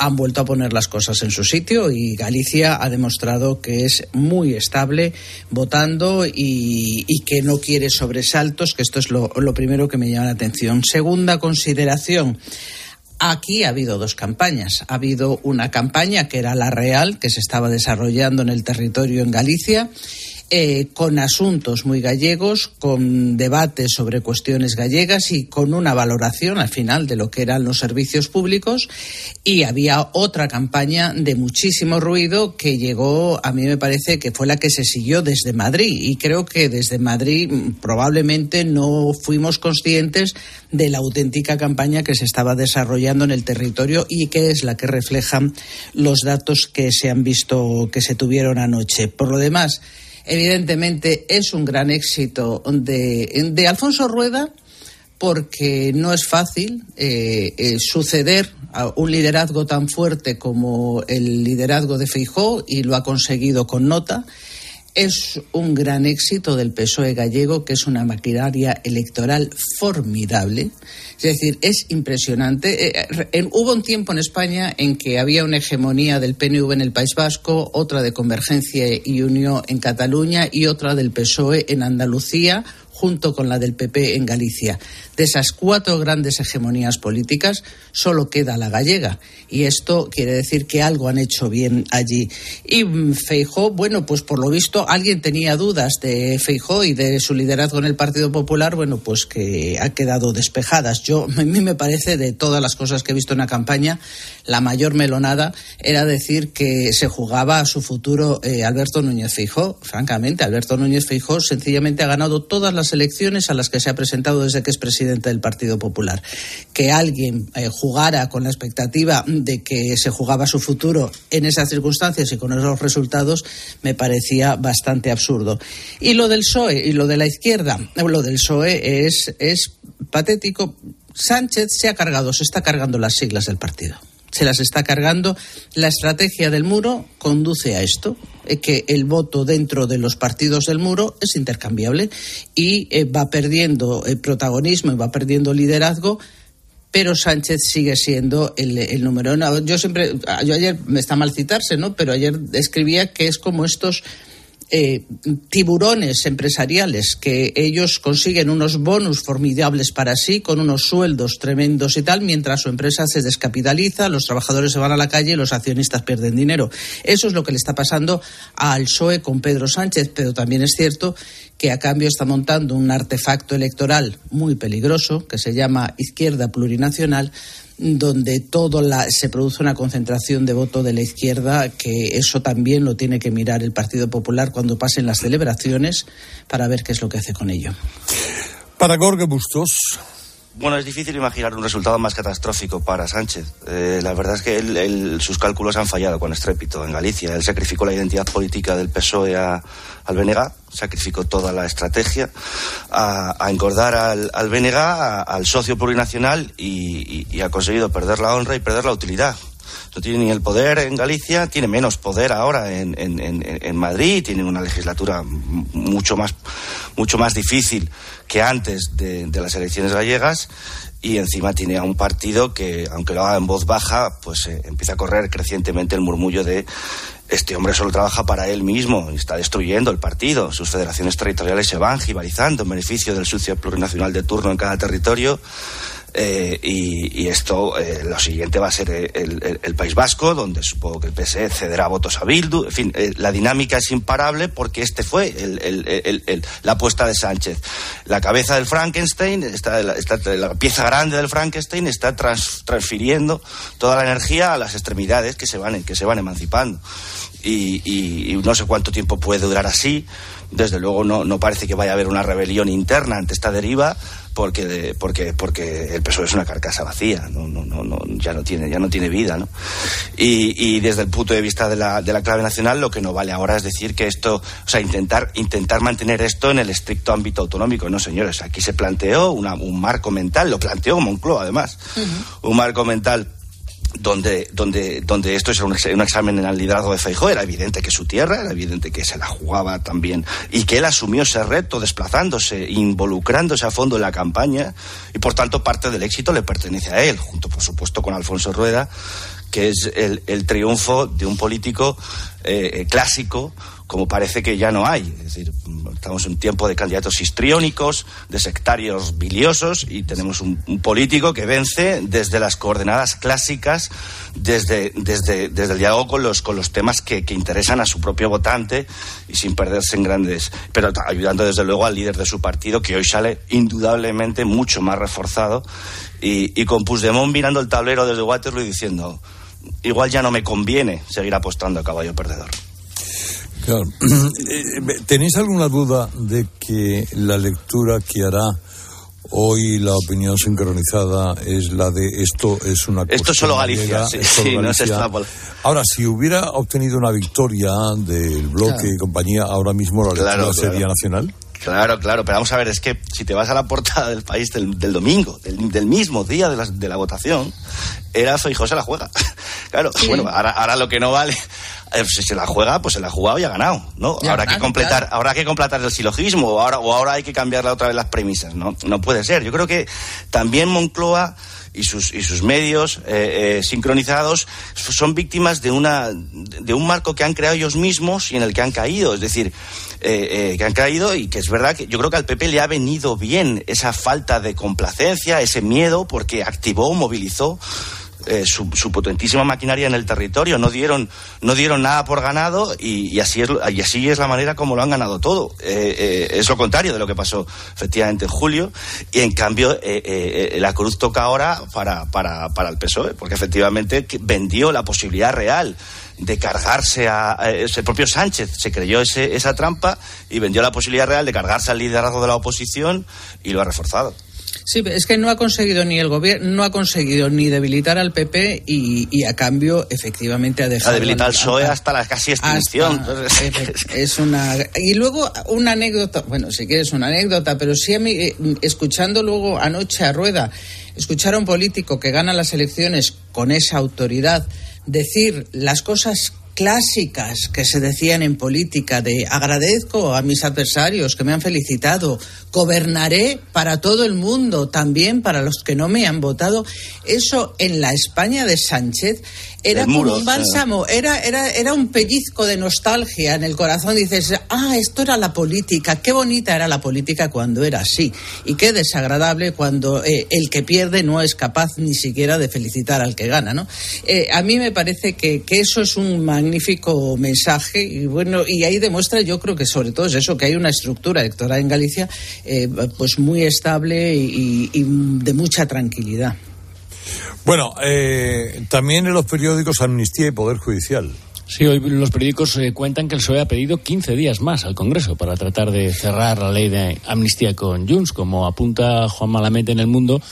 han vuelto a poner las cosas en su sitio y Galicia ha demostrado que es muy estable votando y, que no quiere sobresaltos, que esto es lo primero que me llama la atención. Segunda consideración. Aquí ha habido dos campañas. Ha habido una campaña que era la real, que se estaba desarrollando en el territorio en Galicia, eh, con asuntos muy gallegos, con debates sobre cuestiones gallegas y con una valoración al final de lo que eran los servicios públicos. Y había otra campaña de muchísimo ruido que llegó, a mí me parece que fue la que se siguió desde Madrid. Y creo que desde Madrid mm, probablemente no fuimos conscientes de la auténtica campaña que se estaba desarrollando en el territorio y que es la que reflejan los datos que se han visto, que se tuvieron anoche. Por lo demás, evidentemente es un gran éxito de, Alfonso Rueda porque no es fácil eh, eh, suceder a un liderazgo tan fuerte como el liderazgo de Feijó y lo ha conseguido con nota. Es un gran éxito del PSOE gallego, que es una maquinaria electoral formidable. Es decir, es impresionante. Eh, hubo un tiempo en España en que había una hegemonía del PNV en el País Vasco, otra de Convergencia y Unión en Cataluña y otra del PSOE en Andalucía junto con la del PP en Galicia. De esas cuatro grandes hegemonías políticas, solo queda la gallega. Y esto quiere decir que algo han hecho bien allí. Y mm, Feijó, bueno, pues por lo visto alguien tenía dudas de Feijó y de su liderazgo en el Partido Popular, bueno, pues que ha quedado despejadas. Yo, a mí me parece, de todas las cosas que he visto en la campaña, la mayor melonada era decir que se jugaba a su futuro eh, Alberto Núñez Feijó. Francamente, Alberto Núñez Feijó sencillamente ha ganado todas las elecciones a las que se ha presentado desde que es presidente del Partido Popular. Que alguien eh, jugara con la expectativa de que se jugaba su futuro en esas circunstancias y con esos resultados me parecía bastante absurdo. Y lo del PSOE y lo de la izquierda, lo del PSOE es, es patético. Sánchez se ha cargado, se está cargando las siglas del partido se las está cargando. La estrategia del muro conduce a esto, eh, que el voto dentro de los partidos del muro es intercambiable y eh, va perdiendo el protagonismo y va perdiendo liderazgo. Pero Sánchez sigue siendo el, número uno. Yo siempre, yo ayer, me está mal citarse, ¿no? Pero ayer escribía que es como estos eh, tiburones empresariales que ellos consiguen unos bonus formidables para sí con unos sueldos tremendos y tal, mientras su empresa se descapitaliza, los trabajadores se van a la calle y los accionistas pierden dinero. Eso es lo que le está pasando al PSOE con Pedro Sánchez, pero también es cierto que a cambio está montando un artefacto electoral muy peligroso que se llama Izquierda Plurinacional donde todo la, se produce una concentración de voto de la izquierda, que eso también lo tiene que mirar el Partido Popular cuando pasen las celebraciones para ver qué es lo que hace con ello. Para Gorge Bustos. Bueno, es difícil imaginar un resultado más catastrófico para Sánchez. Eh, la verdad es que sus cálculos han fallado con estrépito en Galicia. Él sacrificó la identidad política del PSOE a, al BNG, sacrificó toda la estrategia a, engordar al, al BNG, al socio plurinacional y, ha conseguido perder la honra y perder la utilidad no tiene ni el poder en Galicia, tiene menos poder ahora en, Madrid, tiene una legislatura mucho más, mucho más difícil que antes de, las elecciones gallegas y encima tiene a un partido que, aunque lo haga en voz baja, pues eh, empieza a correr crecientemente el murmullo de este hombre solo trabaja para él mismo y está destruyendo el partido. Sus federaciones territoriales se van jibarizando en beneficio del socio plurinacional de turno en cada territorio eh, y, esto, eh, lo siguiente va a ser el, País Vasco, donde supongo que el PSE cederá votos a Bildu. En fin, eh, la dinámica es imparable porque este fue la apuesta de Sánchez. La cabeza del Frankenstein, está, la pieza grande del Frankenstein está transfiriendo toda la energía a las extremidades que se van, que se van emancipando. Y, no sé cuánto tiempo puede durar así. Desde luego no, no parece que vaya a haber una rebelión interna ante esta deriva porque porque porque el PSOE es una carcasa vacía no, no, no, ya no tiene ya no tiene vida ¿no? Y, y, desde el punto de vista de la, de la clave nacional lo que no vale ahora es decir que esto o sea intentar intentar mantener esto en el estricto ámbito autonómico no señores aquí se planteó una, un marco mental lo planteó Moncloa además un marco mental donde, donde, donde esto es un, examen en el liderazgo de Feijóo, era evidente que su tierra, era evidente que se la jugaba también y que él asumió ese reto desplazándose, involucrándose a fondo en la campaña y por tanto parte del éxito le pertenece a él, junto por supuesto con Alfonso Rueda, que es el, el triunfo de un político eh, clásico como parece que ya no hay. Es decir, estamos en un tiempo de candidatos histriónicos, de sectarios biliosos y tenemos un, político que vence desde las coordenadas clásicas, desde, desde, desde el diálogo con los, con los temas que, que, interesan a su propio votante y sin perderse en grandes, pero ayudando desde luego al líder de su partido que hoy sale indudablemente mucho más reforzado y, y con Puigdemont mirando el tablero desde Waterloo y diciendo igual ya no me conviene seguir apostando a caballo perdedor. Claro. ¿Tenéis alguna duda de que la lectura que hará hoy la opinión sincronizada es la de esto es una Esto es solo Galicia, sí, sí, no es Ahora, si hubiera obtenido una victoria del bloque Claro. y compañía, ahora mismo la lectura Claro, sería claro. nacional. Claro, claro, pero vamos a ver, es que si te vas a la portada del país del, del domingo, del, del mismo día de la, de la votación, era Feijó se la juega. Claro, bueno, ahora, ahora lo que no vale, eh, si se la juega, pues se la ha jugado y ha ganado, ¿no? Ya habrá que completar, claro. habrá que completar el silogismo, o ahora, o ahora hay que cambiarle otra vez las premisas, ¿no? No puede ser. Yo creo que también Moncloa y sus, y sus medios eh, eh, sincronizados son víctimas de, una, de un marco que han creado ellos mismos y en el que han caído. Es decir, eh, eh, que han caído y que es verdad que yo creo que al PP le ha venido bien esa falta de complacencia, ese miedo, porque activó, movilizó. Eh, su, su potentísima maquinaria en el territorio. No dieron no dieron nada por ganado y, así es y así es la manera como lo han ganado todo. Eh, eh, es lo contrario de lo que pasó efectivamente en julio. Y en cambio eh, eh, la cruz toca ahora para, para, para el PSOE porque efectivamente vendió la posibilidad real de cargarse a, a ese propio Sánchez. Se creyó ese, esa trampa y vendió la posibilidad real de cargarse al liderazgo de la oposición y lo ha reforzado Sí, es que no ha conseguido ni el gobierno, no ha conseguido ni debilitar al PP y, y a cambio efectivamente ha dejado... ha debilitado al PSOE hasta la casi extinción. Hasta- es una y luego una anécdota bueno si quieres una anécdota pero sí a mí eh, escuchando luego anoche a Rueda escuchar a un político que gana las elecciones con esa autoridad decir las cosas clásicas que se decían en política de agradezco a mis adversarios que me han felicitado, gobernaré para todo el mundo, también para los que no me han votado. Eso en la España de Sánchez era como un bálsamo, era, era, era un pellizco de nostalgia en el corazón. Dices, ah, esto era la política, qué bonita era la política cuando era así. Y qué desagradable cuando eh, el que pierde no es capaz ni siquiera de felicitar al que gana, ¿no? Eh, a mí me parece que, que eso es un magnífico mensaje y bueno, y ahí demuestra, yo creo que sobre todo es eso, que hay una estructura electoral en Galicia eh, pues muy estable y, y de mucha tranquilidad. Bueno, eh, también en los periódicos Amnistía y Poder Judicial. Sí, hoy los periódicos eh, cuentan que el PSOE ha pedido 15 días más al Congreso para tratar de cerrar la ley de amnistía con Junts. Como apunta Juan Malamete en El Mundo,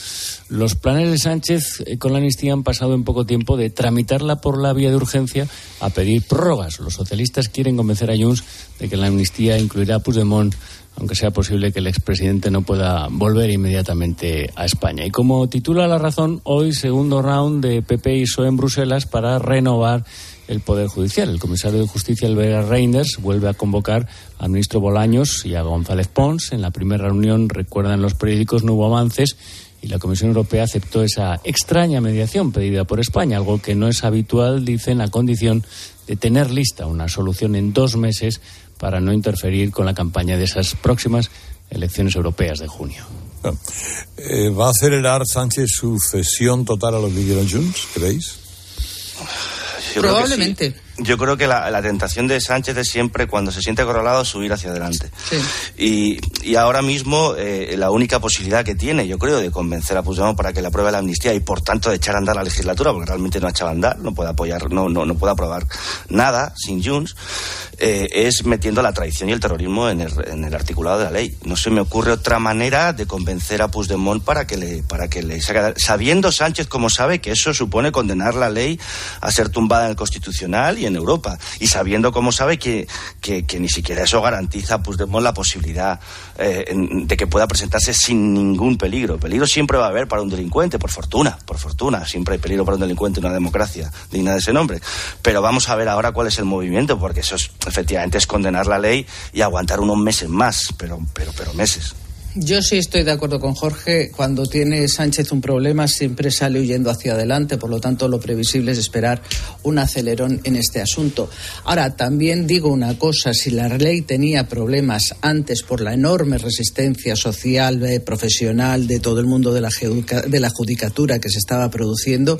los planes de Sánchez eh, con la amnistía han pasado en poco tiempo de tramitarla por la vía de urgencia a pedir prórrogas. Los socialistas quieren convencer a Junts de que la amnistía incluirá a Puigdemont aunque sea posible que el expresidente no pueda volver inmediatamente a España. Y como titula La Razón, hoy segundo round de PP y PSOE en Bruselas para renovar el Poder Judicial. El comisario de Justicia, Elvira Reinders, vuelve a convocar al ministro Bolaños y a González Pons. En la primera reunión, recuerdan los periódicos, no hubo avances y la Comisión Europea aceptó esa extraña mediación pedida por España, algo que no es habitual, dicen, a condición de tener lista una solución en dos meses para no interferir con la campaña de esas próximas elecciones europeas de junio. Eh, ¿Va a acelerar Sánchez su cesión total a los que Junts, creéis? Probablemente. Yo creo que la, la tentación de Sánchez es siempre, cuando se siente acorralado, subir hacia adelante. Y, y ahora mismo eh, la única posibilidad que tiene, yo creo, de convencer a Puigdemont para que le apruebe la amnistía y por tanto de echar a andar la legislatura, porque realmente no ha echado a andar, no puede apoyar, no, no, no puede aprobar nada sin Junts, eh, es metiendo la traición y el terrorismo en el, en el articulado de la ley. No se me ocurre otra manera de convencer a Puigdemont para que le, para que le saque, sabiendo Sánchez como sabe que eso supone condenar la ley a ser tumbada en el Constitucional y en Europa, y sabiendo como sabe que, que, ni siquiera eso garantiza a Puigdemont la posibilidad eh, de que pueda presentarse sin ningún peligro. Peligro siempre va a haber para un delincuente, por fortuna, por fortuna, siempre hay peligro para un delincuente en una democracia digna de ese nombre. Pero vamos a ver ahora cuál es el movimiento, porque eso es, efectivamente es condenar la ley y aguantar unos meses más, pero, pero, pero meses. Yo sí estoy de acuerdo con Jorge. Cuando tiene Sánchez un problema, siempre sale huyendo hacia adelante. Por lo tanto, lo previsible es esperar un acelerón en este asunto. Ahora, también digo una cosa: si la ley tenía problemas antes por la enorme resistencia social, eh, profesional de todo el mundo de la, de la judicatura que se estaba produciendo,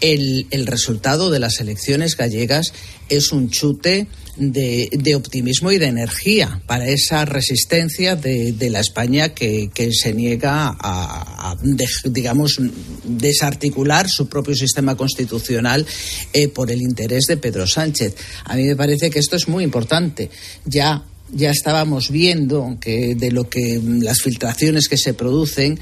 el, el resultado de las elecciones gallegas es un chute de, optimismo y de energía para esa resistencia de, la España que, se niega a, digamos, desarticular su propio sistema constitucional eh, por el interés de Pedro Sánchez. A mí me parece que esto es muy importante. Ya ya estábamos viendo que de lo que las filtraciones que se producen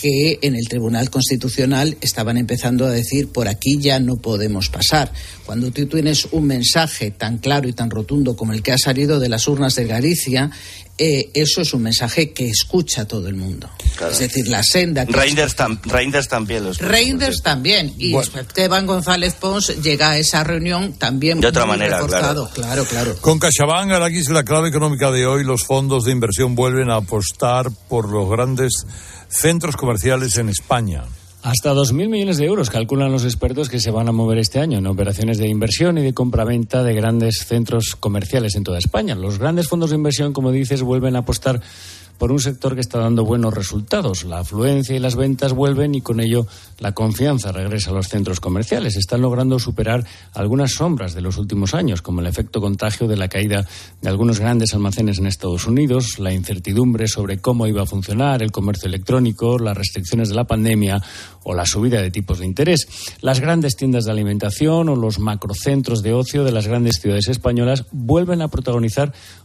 que en el Tribunal Constitucional estaban empezando a decir por aquí ya no podemos pasar. Cuando tú tienes un mensaje tan claro y tan rotundo como el que ha salido de las urnas de Galicia, eh, eso es un mensaje que escucha todo el mundo. Es decir, la senda. Que Reinders, también lo Reinders también. Y Esteban González Pons llega a esa reunión también de otra manera, claro. claro. claro, Con aquí es la clave económica de hoy. Los fondos de inversión vuelven a apostar por los grandes centros comerciales en España. Hasta 2.000 millones de euros calculan los expertos que se van a mover este año en operaciones de inversión y de compraventa de grandes centros comerciales en toda España. Los grandes fondos de inversión, como dices, vuelven a apostar por un sector que está dando buenos resultados. La afluencia y las ventas vuelven y con ello la confianza regresa a los centros comerciales. Están logrando superar algunas sombras de los últimos años, como el efecto contagio de la caída de algunos grandes almacenes en Estados Unidos, la incertidumbre sobre cómo iba a funcionar el comercio electrónico, las restricciones de la pandemia o la subida de tipos de interés. Las grandes tiendas de alimentación o los macrocentros de ocio de las grandes ciudades españolas vuelven a protagonizar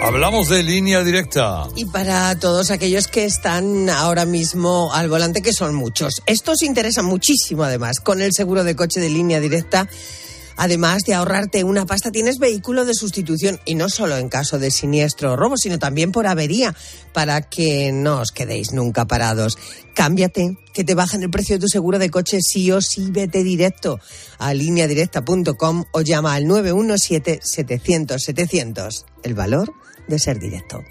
Hablamos de línea directa. Y para todos aquellos que están ahora mismo al volante, que son muchos. Esto os interesa muchísimo además. Con el seguro de coche de línea directa, además de ahorrarte una pasta, tienes vehículo de sustitución y no solo en caso de siniestro o robo, sino también por avería, para que no os quedéis nunca parados. Cámbiate, que te bajen el precio de tu seguro de coche sí o sí, vete directo a lineadirecta.com o llama al 917-700-700. El valor de ser directo.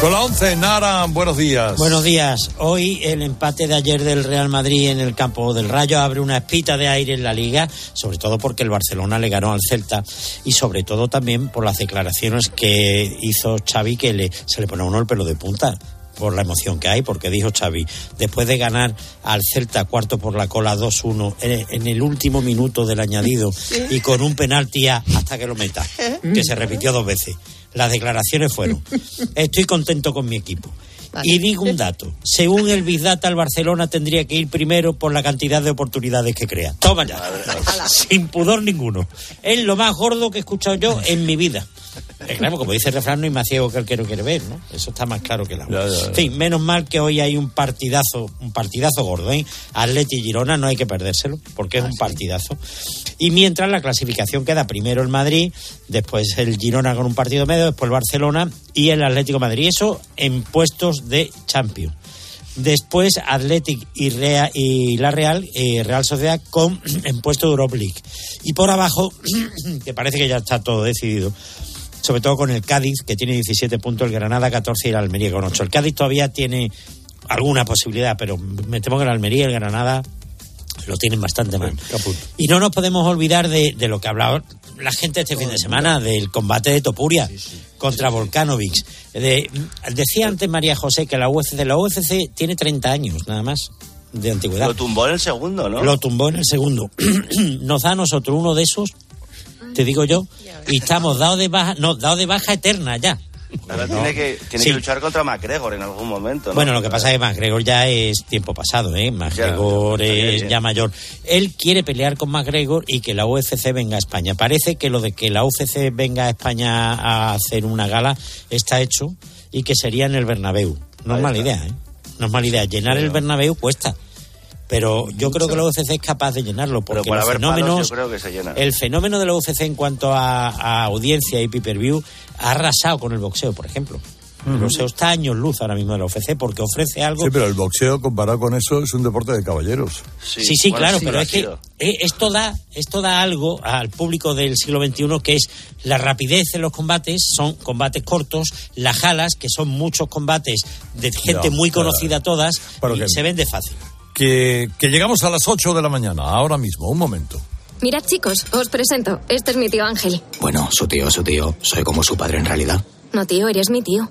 Con la 11, Nara, buenos días. Buenos días. Hoy el empate de ayer del Real Madrid en el campo del Rayo abre una espita de aire en la liga, sobre todo porque el Barcelona le ganó al Celta y sobre todo también por las declaraciones que hizo Xavi que le, se le pone a uno el pelo de punta por la emoción que hay, porque dijo Xavi, después de ganar al Celta cuarto por la cola 2-1 en, el último minuto del añadido y con un penalti hasta que lo meta, que se repitió dos veces. Las declaraciones fueron, estoy contento con mi equipo. Y digo un dato. Según el Big Data, el Barcelona tendría que ir primero por la cantidad de oportunidades que crea. Toma ya. Sin pudor ninguno. Es lo más gordo que he escuchado yo en mi vida. Es claro, como dice el refrán, no hay más ciego que el que no quiere ver, ¿no? Eso está más claro que el agua. En fin, menos mal que hoy hay un partidazo, un partidazo gordo, ¿eh? Atleti y Girona no hay que perdérselo, porque es ah, un partidazo. Y mientras la clasificación queda primero el Madrid, después el Girona con un partido medio, después el Barcelona y el Atlético Madrid. Eso en puestos de Champions. Después Athletic y, y la Real, eh, Real Sociedad con en puesto de Europa League. Y por abajo, que parece que ya está todo decidido, sobre todo con el Cádiz, que tiene 17 puntos, el Granada 14 y el Almería con 8. El Cádiz todavía tiene alguna posibilidad, pero me temo que el Almería y el Granada lo tienen bastante mal. Y no nos podemos olvidar de, lo que ha hablado la gente este fin de semana, del combate de Topuria contra Volcanovic. decía antes María José que la UFC, la UFC tiene 30 años, nada más de antigüedad. Lo tumbó en el segundo, ¿no? Lo tumbó en el segundo. Nos da a nosotros uno de esos te digo yo, y estamos dados de baja, no, dados de baja eterna ya. Ahora tiene, que, tiene que luchar contra McGregor en algún momento. Bueno, lo que pasa es que McGregor ya es tiempo pasado, ¿eh? McGregor es ya mayor. Él quiere pelear con McGregor y que la UFC venga a España. Parece que lo de que la UFC venga a España a hacer una gala está hecho y que sería en el Bernabéu no es mala idea, ¿eh? No es mala idea. Llenar el Bernabéu cuesta. Pero yo creo que la UFC es capaz de llenarlo porque yo creo que se llena. el fenómeno de la UFC en cuanto a, a audiencia y pay-per-view ha arrasado con el boxeo, por ejemplo. El boxeo está años luz ahora mismo de la UFC porque ofrece algo Sí, pero el boxeo comparado con eso es un deporte de caballeros. Sí, sí, claro, pero es que eh, esto da, esto da algo al público del siglo XXI que es la rapidez en los combates, son combates cortos, las jalas, que son muchos combates de gente muy claro. conocida todas, Pero y que- se vende fácil. Que, que llegamos a las 8 de la mañana, ahora mismo, un momento. Mirad, chicos, os presento. Este es mi tío Ángel. Bueno, su tío, su tío. Soy como su padre en realidad. No, tío, eres mi tío.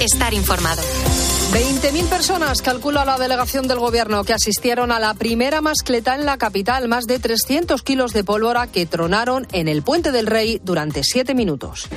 Estar informado. 20.000 personas calcula la delegación del gobierno que asistieron a la primera mascleta en la capital, más de 300 kilos de pólvora que tronaron en el Puente del Rey durante siete minutos.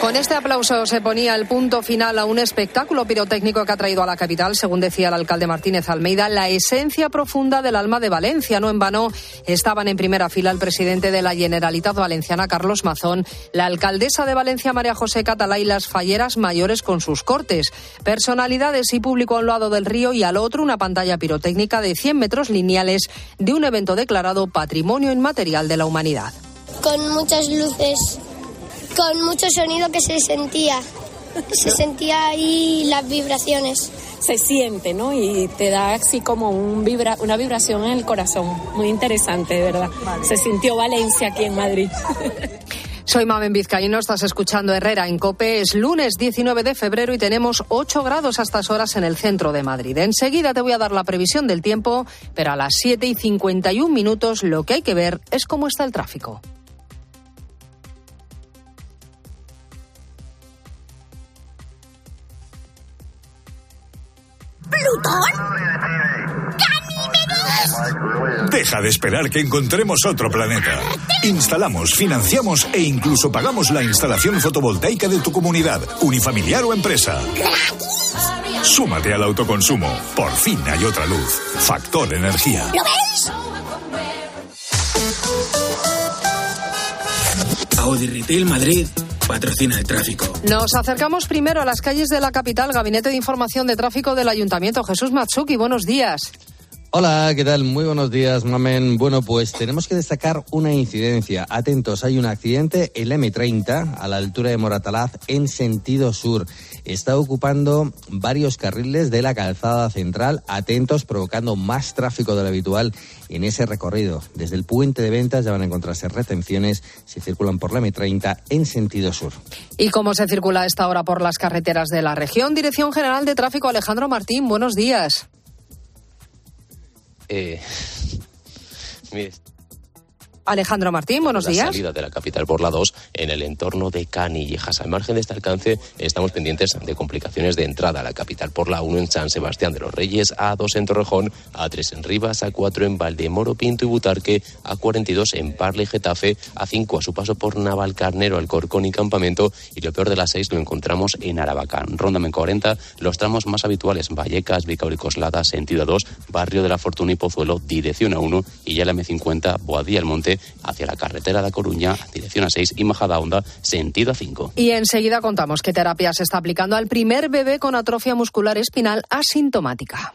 Con este aplauso se ponía el punto final a un espectáculo pirotécnico que ha traído a la capital, según decía el alcalde Martínez Almeida, la esencia profunda del alma de Valencia. No en vano estaban en primera fila el presidente de la Generalitat Valenciana, Carlos Mazón, la alcaldesa de Valencia, María José Catalá, y las falleras mayores con sus cortes. Personalidades y público a un lado del río y al otro una pantalla pirotécnica de 100 metros lineales de un evento declarado Patrimonio Inmaterial de la Humanidad. con muchas luces, con mucho sonido que se sentía. Se sentía ahí las vibraciones. se siente, ¿no? Y te da así como un vibra, una vibración en el corazón. Muy interesante, de verdad. Se sintió Valencia aquí en Madrid. Soy Mamen Vizcaíno, estás escuchando Herrera en Cope. Es lunes 19 de febrero y tenemos 8 grados a estas horas en el centro de Madrid. Enseguida te voy a dar la previsión del tiempo, pero a las 7 y 51 minutos lo que hay que ver es cómo está el tráfico. ¿Plutón? ¡Ganímedes! Deja de esperar que encontremos otro planeta. Instalamos, financiamos e incluso pagamos la instalación fotovoltaica de tu comunidad, unifamiliar o empresa. Súmate al autoconsumo. Por fin hay otra luz. Factor Energía. ¿Lo ves? Audi Retail Madrid patrocina el tráfico. Nos acercamos primero a las calles de la capital, Gabinete de Información de Tráfico del Ayuntamiento. Jesús Matsuki, buenos días. Hola, ¿qué tal? Muy buenos días, Mamen. Bueno, pues tenemos que destacar una incidencia. Atentos, hay un accidente en la M30 a la altura de Moratalaz en sentido sur. Está ocupando varios carriles de la calzada central. Atentos, provocando más tráfico de lo habitual en ese recorrido. Desde el puente de ventas ya van a encontrarse retenciones si circulan por la M30 en sentido sur. ¿Y cómo se circula a esta hora por las carreteras de la región? Dirección General de Tráfico, Alejandro Martín, buenos días. Eh, mire, Alejandro Martín, buenos la días. salida de la capital por la 2 en el entorno de Canillejas. Al margen de este alcance, estamos pendientes de complicaciones de entrada a la capital por la 1 en San Sebastián de los Reyes, A2 en Torrejón, A3 en Rivas, A4 en Valdemoro, Pinto y Butarque, A42 en Parle y Getafe, A5 a su paso por Navalcarnero, Alcorcón y Campamento, y lo peor de las 6 lo encontramos en Arabacán. En 40, los tramos más habituales, Vallecas, Vicauricoslada, sentido 2, Barrio de la Fortuna y Pozuelo, dirección A1, y ya la M50, Boadilla el Monte, hacia la carretera de A Coruña, dirección A6 y Majada Honda, sentido A5. Y enseguida contamos qué terapia se está aplicando al primer bebé con atrofia muscular espinal asintomática.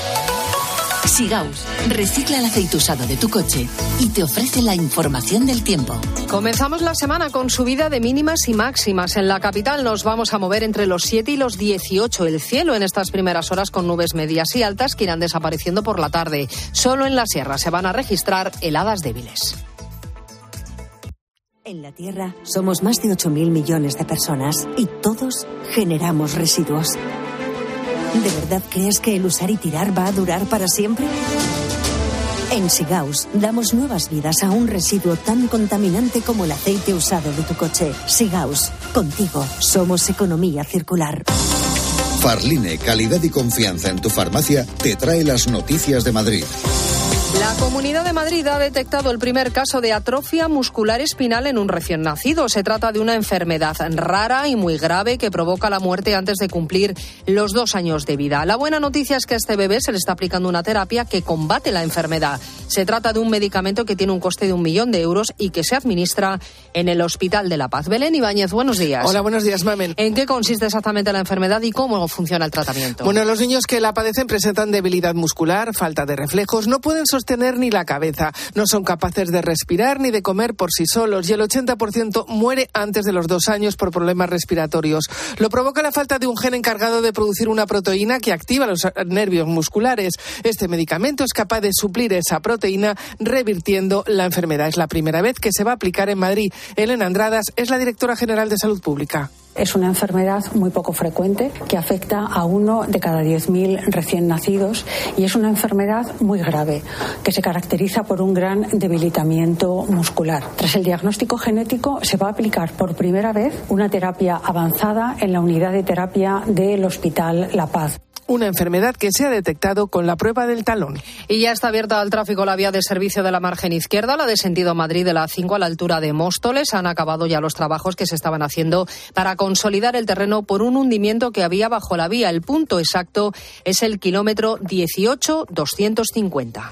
Sigaus recicla el aceite usado de tu coche y te ofrece la información del tiempo. Comenzamos la semana con subida de mínimas y máximas. En la capital nos vamos a mover entre los 7 y los 18. El cielo en estas primeras horas con nubes medias y altas que irán desapareciendo por la tarde. Solo en la sierra se van a registrar heladas débiles. En la Tierra somos más de 8.000 millones de personas y todos generamos residuos. ¿De verdad crees que el usar y tirar va a durar para siempre? En Sigaus damos nuevas vidas a un residuo tan contaminante como el aceite usado de tu coche. Sigaus, contigo somos economía circular. Farline, calidad y confianza en tu farmacia, te trae las noticias de Madrid. La Comunidad de Madrid ha detectado el primer caso de atrofia muscular espinal en un recién nacido. Se trata de una enfermedad rara y muy grave que provoca la muerte antes de cumplir los dos años de vida. La buena noticia es que a este bebé se le está aplicando una terapia que combate la enfermedad. Se trata de un medicamento que tiene un coste de un millón de euros y que se administra en el Hospital de la Paz. Belén Ibáñez, buenos días. Hola, buenos días, Mamen. ¿En qué consiste exactamente la enfermedad y cómo funciona el tratamiento? Bueno, los niños que la padecen presentan debilidad muscular, falta de reflejos, no pueden sostener ni la cabeza. No son capaces de respirar ni de comer por sí solos y el 80% muere antes de los dos años por problemas respiratorios. Lo provoca la falta de un gen encargado de producir una proteína que activa los nervios musculares. Este medicamento es capaz de suplir esa proteína revirtiendo la enfermedad. Es la primera vez que se va a aplicar en Madrid. Elena Andradas es la directora general de Salud Pública. Es una enfermedad muy poco frecuente que afecta a uno de cada 10.000 recién nacidos y es una enfermedad muy grave que se caracteriza por un gran debilitamiento muscular. Tras el diagnóstico genético se va a aplicar por primera vez una terapia avanzada en la unidad de terapia del Hospital La Paz una enfermedad que se ha detectado con la prueba del talón. Y ya está abierta al tráfico la vía de servicio de la margen izquierda, la de sentido Madrid de la 5 a la altura de Móstoles. Han acabado ya los trabajos que se estaban haciendo para consolidar el terreno por un hundimiento que había bajo la vía. El punto exacto es el kilómetro 18-250.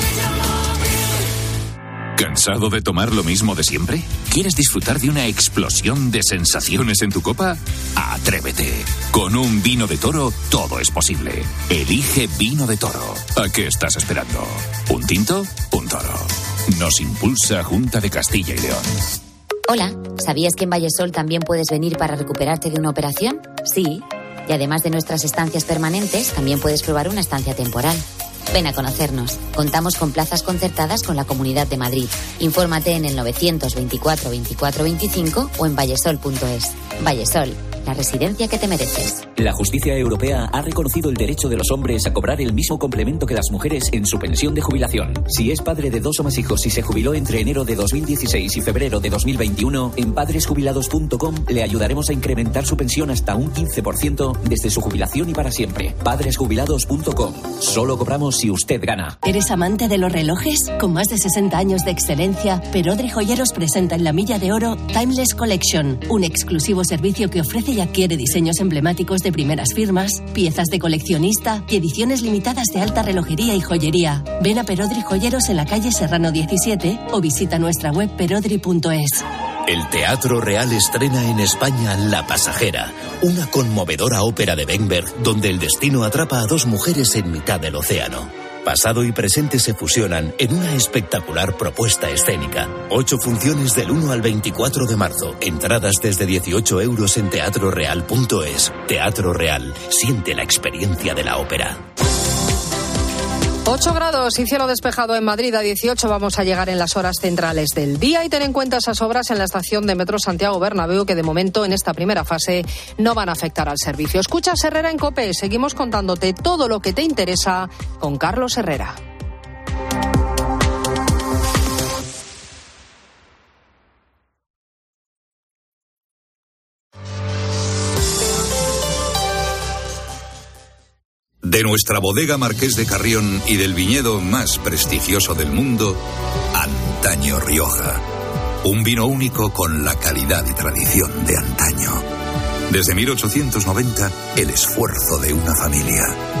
¿Cansado de tomar lo mismo de siempre? ¿Quieres disfrutar de una explosión de sensaciones en tu copa? Atrévete. Con un vino de toro todo es posible. Elige vino de toro. ¿A qué estás esperando? ¿Un tinto? Un toro. Nos impulsa Junta de Castilla y León. Hola, ¿sabías que en Vallesol también puedes venir para recuperarte de una operación? Sí. Y además de nuestras estancias permanentes, también puedes probar una estancia temporal. Ven a conocernos. Contamos con plazas concertadas con la Comunidad de Madrid. Infórmate en el 924 24 25 o en vallesol.es. Vallesol, la residencia que te mereces. La justicia europea ha reconocido el derecho de los hombres a cobrar el mismo complemento que las mujeres en su pensión de jubilación. Si es padre de dos o más hijos y se jubiló entre enero de 2016 y febrero de 2021, en padresjubilados.com le ayudaremos a incrementar su pensión hasta un 15% desde su jubilación y para siempre. Padresjubilados.com. Solo cobramos si usted gana. ¿Eres amante de los relojes? Con más de 60 años de excelencia, Perodri Joyeros presenta en la Milla de Oro Timeless Collection, un exclusivo servicio que ofrece y adquiere diseños emblemáticos de primeras firmas, piezas de coleccionista y ediciones limitadas de alta relojería y joyería. Ven a Perodri Joyeros en la calle Serrano 17 o visita nuestra web perodri.es. El Teatro Real estrena en España La Pasajera, una conmovedora ópera de Benberg donde el destino atrapa a dos mujeres en mitad del océano. Pasado y presente se fusionan en una espectacular propuesta escénica. Ocho funciones del 1 al 24 de marzo. Entradas desde 18 euros en teatroreal.es. Teatro Real. Siente la experiencia de la ópera. 8 grados y cielo despejado en Madrid. A 18 vamos a llegar en las horas centrales del día y ten en cuenta esas obras en la estación de Metro Santiago Bernabéu que de momento en esta primera fase no van a afectar al servicio. Escucha Herrera en COPE. Seguimos contándote todo lo que te interesa con Carlos Herrera. De nuestra bodega Marqués de Carrión y del viñedo más prestigioso del mundo, Antaño Rioja. Un vino único con la calidad y tradición de antaño. Desde 1890, el esfuerzo de una familia.